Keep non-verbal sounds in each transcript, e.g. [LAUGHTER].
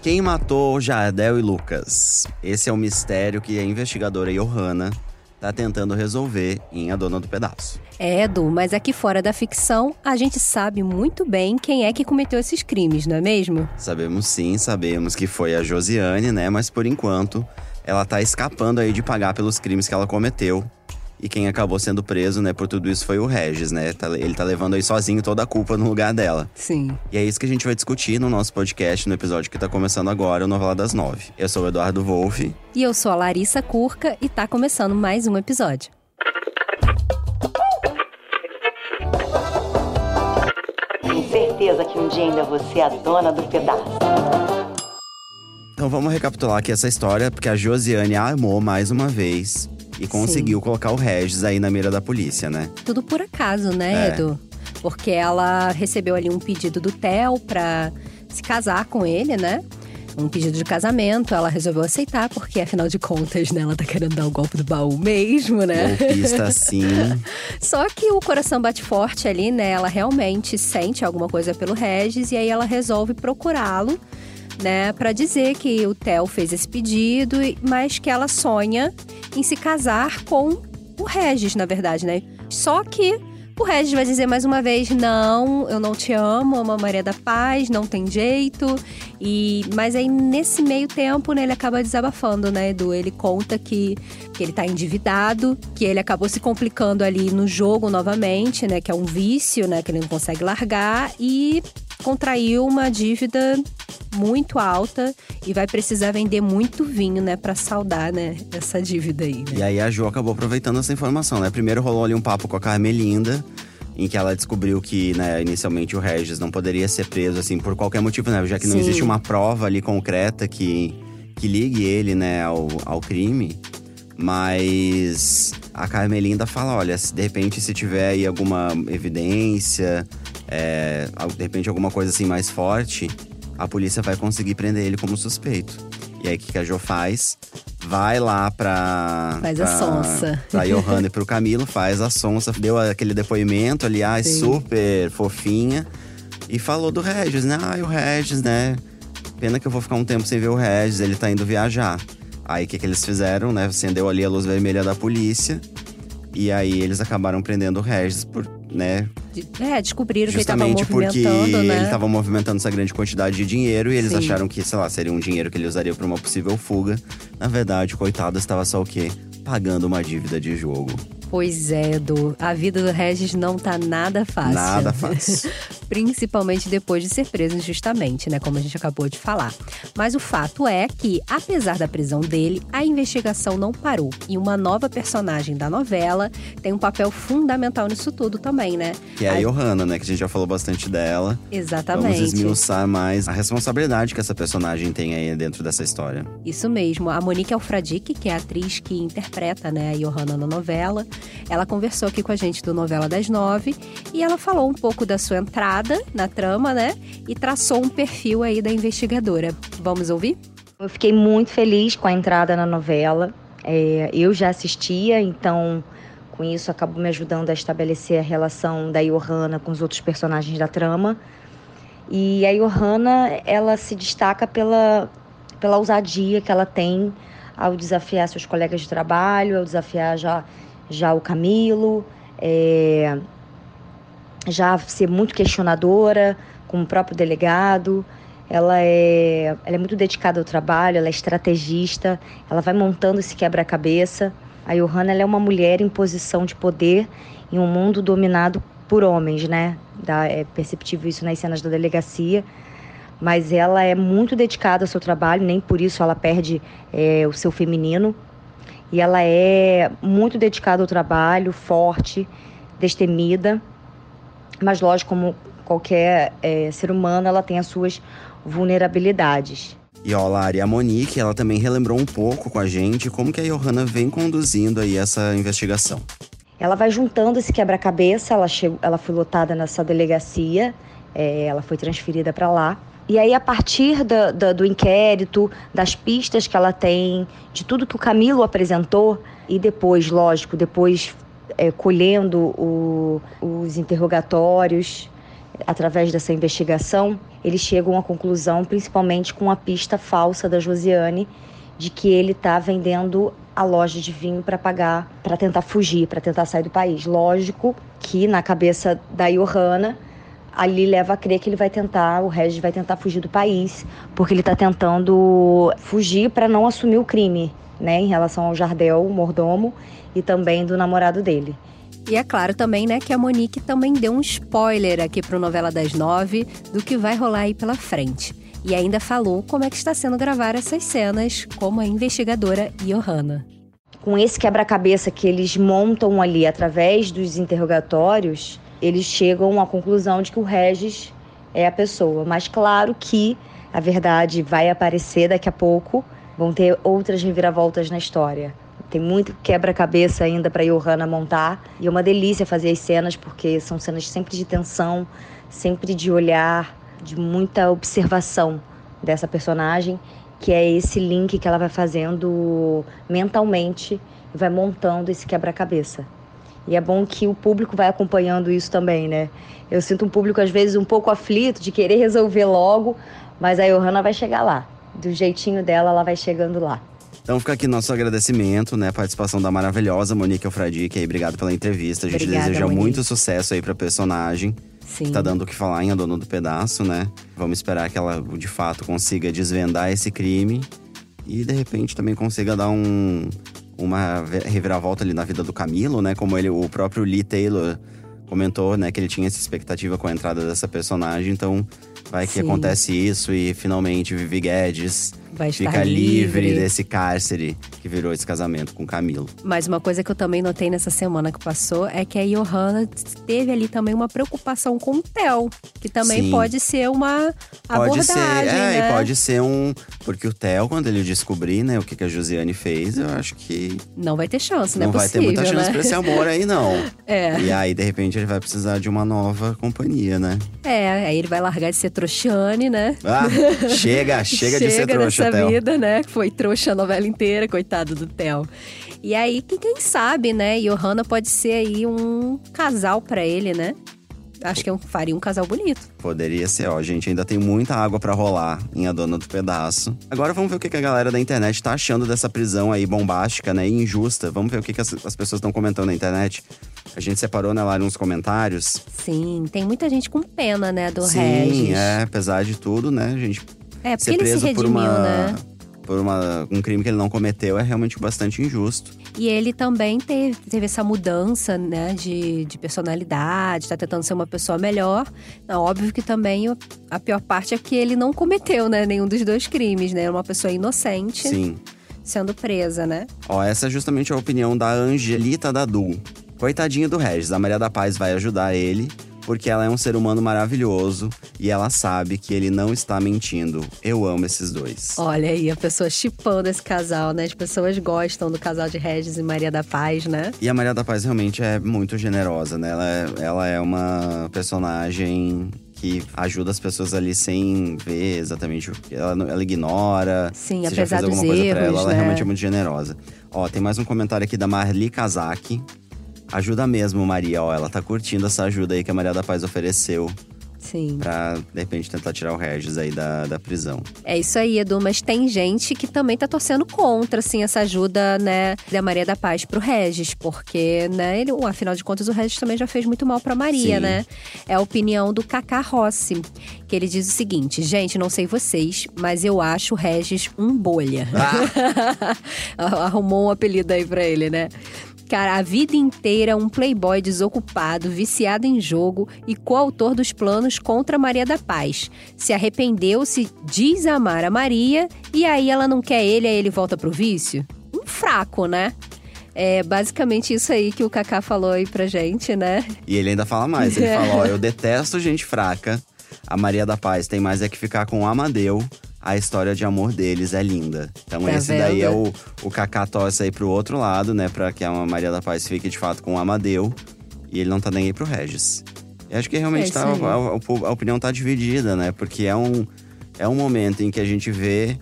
Quem matou Jardel e Lucas? Esse é o mistério que a investigadora Johanna tá tentando resolver em A Dona do Pedaço. É, Edu, mas aqui fora da ficção, a gente sabe muito bem quem é que cometeu esses crimes, não é mesmo? Sabemos sim, sabemos que foi a Josiane, né? Mas por enquanto, ela tá escapando aí de pagar pelos crimes que ela cometeu. E quem acabou sendo preso, né, por tudo isso foi o Regis, né? Tá- Ele tá levando aí sozinho toda a culpa no lugar dela. Sim. E é isso que a gente vai discutir no nosso podcast, no episódio que tá começando agora, o Novela das Nove. Eu sou o Eduardo Wolff. E eu sou a Larissa Curca e tá começando mais um episódio. Tenho certeza que um dia ainda você é a dona do pedaço. Então vamos recapitular aqui essa história, porque a Josiane armou mais uma vez e conseguiu colocar o Regis aí na mira da polícia, né? Tudo por acaso, né, É. Edu? Porque ela recebeu ali um pedido do Theo pra se casar com ele, né? Um pedido de casamento, ela resolveu aceitar, porque afinal de contas, né, ela tá querendo dar o golpe do baú mesmo, né? Golpista [LAUGHS] sim. Só que o coração bate forte ali, né? Ela realmente sente alguma coisa pelo Regis e aí ela resolve procurá-lo, né, Pra dizer que o Theo fez esse pedido, mas que ela sonha em se casar com o Regis, na verdade, né? Só que o Regis vai dizer mais uma vez: "Não, eu não te amo, amo a Maria da Paz, não tem jeito". E mas aí nesse meio tempo, né, ele acaba desabafando, né, Edu? Ele conta que que ele tá endividado, que ele acabou se complicando ali no jogo novamente, né, que é um vício, né, que ele não consegue largar e contraiu uma dívida muito alta e vai precisar vender muito vinho, né, para saldar, né, essa dívida aí, né? E aí a Jo acabou aproveitando essa informação, né? Primeiro rolou ali um papo com a Carmelinda, em que ela descobriu que, né, inicialmente o Regis não poderia ser preso, assim, por qualquer motivo, né? Já que não Sim. existe uma prova ali concreta que, que ligue ele, né, ao, ao crime. Mas a Carmelinda fala: olha, se de repente se tiver aí alguma evidência, é, de repente alguma coisa assim mais forte, a polícia vai conseguir prender ele como suspeito. E aí o que, que a Jo faz? Vai lá pra. Faz a pra- sonsa. Pra Johanna e pro Camilo, faz a sonsa, deu aquele depoimento, aliás, Sim. super fofinha. E falou do Regis, né? Ah, o Regis, né? Pena que eu vou ficar um tempo sem ver o Regis, ele tá indo viajar. Aí o que, que eles fizeram, né? Acendeu ali a luz vermelha da polícia. E aí eles acabaram prendendo o Regis por, né? É, descobriram que ele tava Justamente porque movimentando, né? ele estava movimentando essa grande quantidade de dinheiro e eles Sim. acharam que, sei lá, seria um dinheiro que ele usaria para uma possível fuga. Na verdade, coitado estava só o quê? Pagando uma dívida de jogo. Pois é, Edu. A vida do Regis não tá nada fácil. Nada fácil. [LAUGHS] Principalmente depois de ser preso injustamente, né? Como a gente acabou de falar. Mas o fato é que, apesar da prisão dele, a investigação não parou. E uma nova personagem da novela tem um papel fundamental nisso tudo também, né? Que é a Ai, Johanna, né? Que a gente já falou bastante dela. Vamos Exatamente. esmiuçar mais a responsabilidade que essa personagem tem aí dentro dessa história. Isso mesmo. A Monique Alfradique, que é a atriz que interpreta né, a Johanna na novela, ela conversou aqui com a gente do Novela das Nove e ela falou um pouco da sua entrada na trama, né? E traçou um perfil aí da investigadora. Vamos ouvir? Eu fiquei muito feliz com a entrada na novela. É, eu já assistia, então com isso acabou me ajudando a estabelecer a relação da Johanna com os outros personagens da trama. E a Johanna, ela se destaca pela, pela ousadia que ela tem ao desafiar seus colegas de trabalho, ao desafiar já, já o Camilo, é, já ser muito questionadora com o próprio delegado. Ela é, ela é muito dedicada ao trabalho, ela é estrategista, ela vai montando esse quebra-cabeça. A Johanna é uma mulher em posição de poder em um mundo dominado por homens, né? Dá, é perceptível isso nas cenas da delegacia. Mas ela é muito dedicada ao seu trabalho, nem por isso ela perde é, o seu feminino. E ela é muito dedicada ao trabalho, forte, destemida. Mas, lógico, como qualquer é, ser humano, ela tem as suas vulnerabilidades. E ó, Lari, a Monique, ela também relembrou um pouco com a gente como que a Johanna vem conduzindo aí essa investigação. Ela vai juntando esse quebra-cabeça, ela, chegou, ela foi lotada nessa delegacia, é, ela foi transferida para lá. E aí, a partir da, da, do inquérito, das pistas que ela tem, de tudo que o Camilo apresentou, e depois, lógico, depois é, colhendo o, os interrogatórios, através dessa investigação, eles chegam à conclusão, principalmente com a pista falsa da Josiane, de que ele está vendendo a loja de vinho para pagar, para tentar fugir, para tentar sair do país. Lógico que na cabeça da Johanna, ali leva a crer que ele vai tentar, o Regis vai tentar fugir do país, porque ele está tentando fugir para não assumir o crime, né, em relação ao Jardel, o mordomo, e também do namorado dele. E é claro também, né, que a Monique também deu um spoiler aqui pro Novela das Nove do que vai rolar aí pela frente. E ainda falou como é que está sendo gravar essas cenas como a investigadora Johanna. Com esse quebra-cabeça que eles montam ali através dos interrogatórios, eles chegam à conclusão de que o Regis é a pessoa. Mas claro que a verdade vai aparecer daqui a pouco, vão ter outras reviravoltas na história. Tem muito quebra-cabeça ainda para Johanna montar. E é uma delícia fazer as cenas, porque são cenas sempre de tensão, sempre de olhar, de muita observação dessa personagem, que é esse link que ela vai fazendo mentalmente e vai montando esse quebra-cabeça. E é bom que o público vai acompanhando isso também, né? Eu sinto um público às vezes um pouco aflito de querer resolver logo, mas a Johanna vai chegar lá. Do jeitinho dela, ela vai chegando lá. Então fica aqui nosso agradecimento, né? A participação da maravilhosa Monique Alfradique aí. Obrigado pela entrevista. A gente Obrigada, deseja Monique. muito sucesso aí pra personagem. Sim. Tá dando o que falar em A Dona do Pedaço, né? Vamos esperar que ela, de fato, consiga desvendar esse crime. E, de repente, também consiga dar um, uma reviravolta ali na vida do Camilo, né? Como ele, o próprio Lee Taylor comentou, né? Que ele tinha essa expectativa com a entrada dessa personagem. Então, vai que Sim. acontece isso e, finalmente, Vivi Guedes Vai estar fica livre. livre. desse cárcere que virou esse casamento com Camilo. Mas uma coisa que eu também notei nessa semana que passou é que a Johanna teve ali também uma preocupação com o Theo, que também Sim. pode ser uma Pode abordagem, ser, é, né? e pode ser um. Porque o Theo, quando ele descobrir, né, o que, que a Josiane fez, eu acho que Não vai ter chance, não, não, é vai possível, ter muita chance né? pra esse amor aí, não. [LAUGHS] É. E aí, de repente, ele vai precisar de uma nova companhia, né? É, aí ele vai largar de ser trouxiane, né? Ah, chega, [LAUGHS] chega, de ser trouxa, dessa Theo. vida, né? Foi trouxa a novela inteira, coitado do Theo. E aí, que- quem sabe, né? Johanna pode ser aí um casal pra ele, né? Acho que é um- faria um casal bonito. Poderia ser, ó, gente. Ainda tem muita água pra rolar em A Dona do Pedaço. Agora vamos ver o que a galera da internet tá achando dessa prisão aí bombástica, né? E injusta. Vamos ver o que, as, as pessoas estão comentando na internet. A gente separou, né, lá nos comentários. Sim, tem muita gente com pena, né, do Sim, Regis. é, apesar de tudo, né, a gente É, porque ser ele se preso redimiu, por uma né? por uma, um crime que ele não cometeu é realmente bastante injusto. E ele também teve, teve essa mudança, né, de, de personalidade, tá tentando ser uma pessoa melhor. É óbvio que também a pior parte é que ele não cometeu, né, nenhum dos dois crimes, né? É uma pessoa inocente Sim. sendo presa, né? Ó, essa é justamente a opinião da Angelita Dadu. Coitadinho do Regis, a Maria da Paz vai ajudar ele, porque ela é um ser humano maravilhoso e ela sabe que ele não está mentindo. Eu amo esses dois. Olha aí, a pessoa chipando esse casal, né? As pessoas gostam do casal de Regis e Maria da Paz, né? E a Maria da Paz realmente é muito generosa, né? Ela é, ela é uma personagem que ajuda as pessoas ali sem ver exatamente o que ela, ela ignora. Sim, Se já apesar fez alguma dos coisa pra ela, erros, ela né? realmente é muito generosa. Ó, tem mais um comentário aqui da Marli Kazaki. Ajuda mesmo, Maria. Ó, ela tá curtindo essa ajuda aí que a Maria da Paz ofereceu Sim. pra, de repente, tentar tirar o Regis aí da, da prisão. É isso aí, Edu, mas tem gente que também tá torcendo contra, assim, essa ajuda, né, da Maria da Paz pro Regis, porque, né, ele, afinal de contas, o Regis também já fez muito mal pra Maria, Sim. né? É a opinião do Cacá Rossi, que ele diz o seguinte: gente, não sei vocês, mas eu acho o Regis um bolha. [LAUGHS] Arrumou um apelido aí pra ele, né? Cara, a vida inteira um playboy desocupado, viciado em jogo e coautor dos planos contra Maria da Paz. Se arrependeu, se diz amar a Maria e aí ela não quer ele, aí ele volta pro vício? Um fraco, né? É basicamente isso aí que o Kaká falou aí pra gente, né? E ele ainda fala mais. Ele [LAUGHS] fala: Ó, eu detesto gente fraca. A Maria da Paz tem mais é que ficar com o Amadeu. A história de amor deles é linda. Então, Tá esse daí é vendo? o, o Kaká torce aí pro outro lado, né? Pra que a Maria da Paz fique de fato com o Amadeu. E ele não tá nem aí pro Regis. E acho que realmente É tá, a, a- a opinião tá dividida, né? Porque é um, é um momento em que a gente vê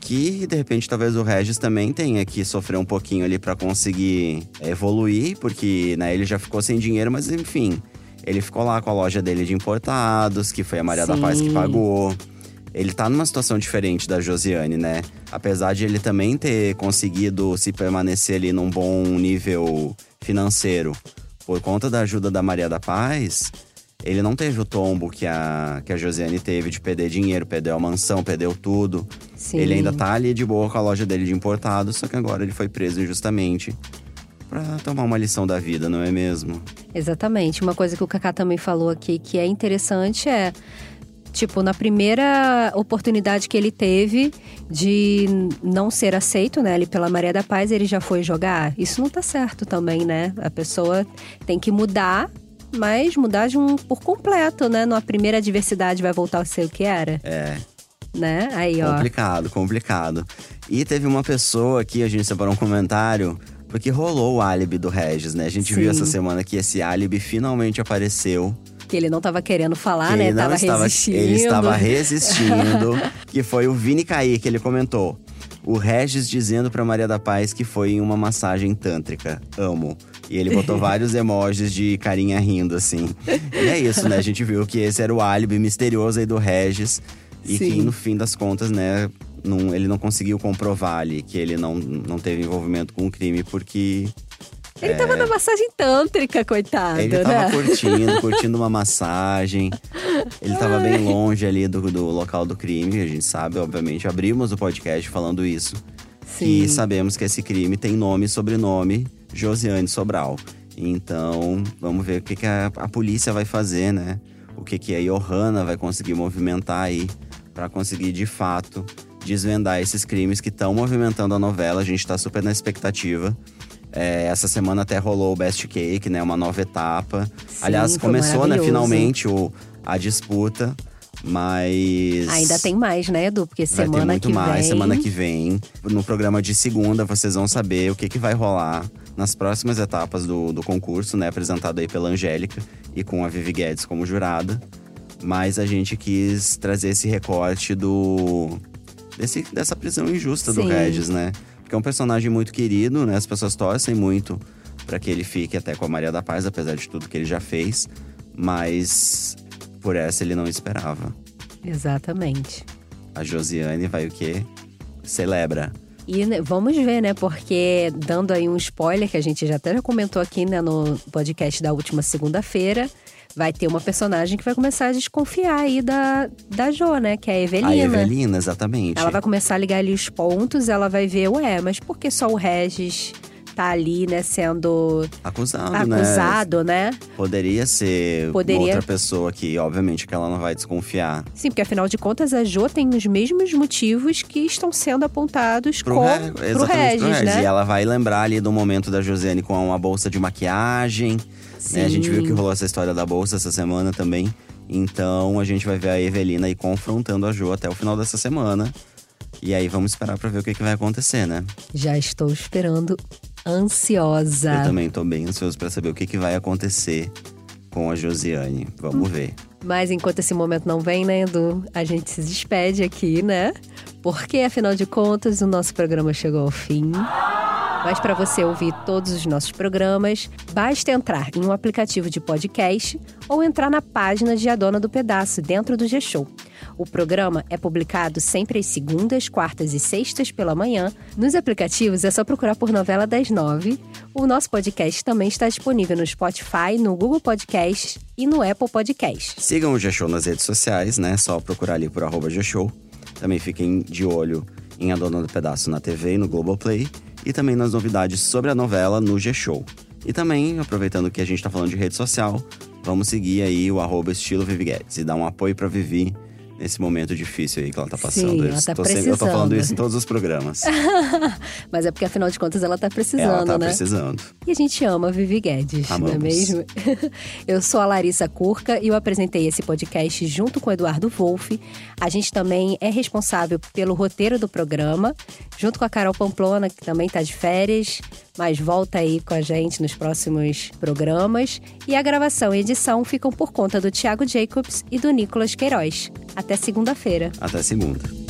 que, de repente, talvez o Regis também tenha que sofrer um pouquinho ali pra conseguir evoluir, porque né, ele já ficou sem dinheiro, mas enfim. Ele ficou lá com a loja dele de importados, que foi a Maria da Paz que Sim. pagou. Ele tá numa situação diferente da Josiane, né? Apesar de ele também ter conseguido se permanecer ali num bom nível financeiro por conta da ajuda da Maria da Paz, ele não teve o tombo que a, que a Josiane teve de perder dinheiro, perdeu a mansão, perdeu tudo. Sim. Ele ainda tá ali de boa com a loja dele de importados, só que agora ele foi preso injustamente. Pra tomar uma lição da vida, não é mesmo? Exatamente. Uma coisa que o Kaká também falou aqui que é interessante é. Tipo, na primeira oportunidade que ele teve de não ser aceito, né, ali pela Maria da Paz, ele já foi jogar. Isso não tá certo também, né? A pessoa tem que mudar, mas mudar de um por completo, né? Na primeira adversidade vai voltar a ser o que era, É, né? Aí, ó. complicado, complicado. E teve uma pessoa aqui, a gente separou um comentário, porque rolou o álibi do Regis, né? A gente viu Sim. essa semana que esse álibi finalmente apareceu. Que ele não tava querendo falar, que né? ele tava estava, resistindo. ele estava [LAUGHS] resistindo, que foi o Vini Kaique, ele comentou. O Regis dizendo pra Maria da Paz que foi em uma massagem tântrica. Amo. E ele botou [LAUGHS] vários emojis de carinha rindo, assim. E é isso, né? A gente viu que esse era o álibi misterioso aí do Regis. E Sim. que no fim das contas, né, não- ele não conseguiu comprovar ali que ele não, não teve envolvimento com o crime, porque Ele tava na massagem tântrica, coitado, ele tava né? curtindo, [LAUGHS] curtindo uma massagem. Ele tava bem longe ali do, do local do crime, a gente sabe, obviamente. Abrimos o podcast falando isso. Sim. Que sabemos que esse crime tem nome e sobrenome Josiane Sobral. Então, vamos ver o que, que a, a polícia vai fazer, né? O que, que a Johanna vai conseguir movimentar aí para conseguir, de fato, desvendar esses crimes que estão movimentando a novela. A gente tá super na expectativa. É, essa semana até rolou o Best Cake, né? Uma nova etapa. Sim, Aliás, começou, né, finalmente, o, a disputa. Mas. Ainda tem mais, né, Edu? Porque Vai semana ter muito que mais vem. semana que vem. No programa de segunda, vocês vão saber o que, que vai rolar nas próximas etapas do, do concurso, né? Apresentado aí pela Angélica e com a Vivi Guedes como jurada. Mas a gente quis trazer esse recorte do. Desse, dessa prisão injusta do Sim. Regis, né? Porque é um personagem muito querido, né? As pessoas torcem muito para que ele fique até com a Maria da Paz, apesar de tudo que ele já fez. Mas por essa ele não esperava. Exatamente. A Josiane vai o quê? Celebra. E né, vamos ver, né? Porque dando aí um spoiler que a gente já até já comentou aqui né, no podcast da última segunda-feira, vai ter uma personagem que vai começar a desconfiar aí da, da Jo, né? Que é a Evelina. A Evelina, exatamente. Ela vai começar a ligar ali os pontos, ela vai ver, ué, mas por que só o Regis tá ali, né, sendo Acusado, né? acusado, né? Poderia ser Poderia- outra pessoa que, obviamente, que ela não vai desconfiar. Sim, porque afinal de contas a Jo tem os mesmos motivos que estão sendo apontados Pro, com, Re- pro exatamente Regis, pro Regis. né? E ela vai lembrar ali do momento da Josiane com uma bolsa de maquiagem. Né? A gente viu que rolou essa história da bolsa essa semana também. Então a gente vai ver a Evelina aí confrontando a Jo até o final dessa semana. E aí vamos esperar pra ver o que, que vai acontecer, né? Já estou esperando ansiosa. Eu também tô bem ansioso pra saber o que, que vai acontecer com a Josiane. Vamos ver. Mas enquanto esse momento não vem, né, Edu? A gente se despede aqui, né? Porque, afinal de contas, o nosso programa chegou ao fim. Mas para você ouvir todos os nossos programas, basta entrar em um aplicativo de podcast ou entrar na página de A Dona do Pedaço, dentro do G-Show. O programa é publicado sempre às segundas, quartas e sextas pela manhã. Nos aplicativos é só procurar por Novela das Nove. O nosso podcast também está disponível no Spotify, no Google Podcast e no Apple Podcast. Sigam o G-Show nas redes sociais, né? Só procurar ali por G-Show. Também fiquem de olho em A Dona do Pedaço na TV e no Globoplay. E também nas novidades sobre a novela no G-Show. E também, aproveitando que a gente tá falando de rede social, vamos seguir aí o arroba estilo Vivi Guedes e dar um apoio pra Vivi nesse momento difícil aí que ela tá passando. Sim, eu, ela tá tô sempre- eu tô falando precisando. isso em todos os programas. [LAUGHS] Mas é porque, afinal de contas, ela tá precisando, ela tá né? precisando. E a gente ama Vivi Guedes, não é Amamos. mesmo? [LAUGHS] Eu sou a Larissa Curca e eu apresentei esse podcast junto com o Eduardo Wolff. A gente também é responsável pelo roteiro do programa, junto com a Carol Pamplona, que também tá de férias, mas volta aí com a gente nos próximos programas. E a gravação e edição ficam por conta do Thiago Jacobs e do Nicolas Queiroz. Até segunda-feira. Até segunda.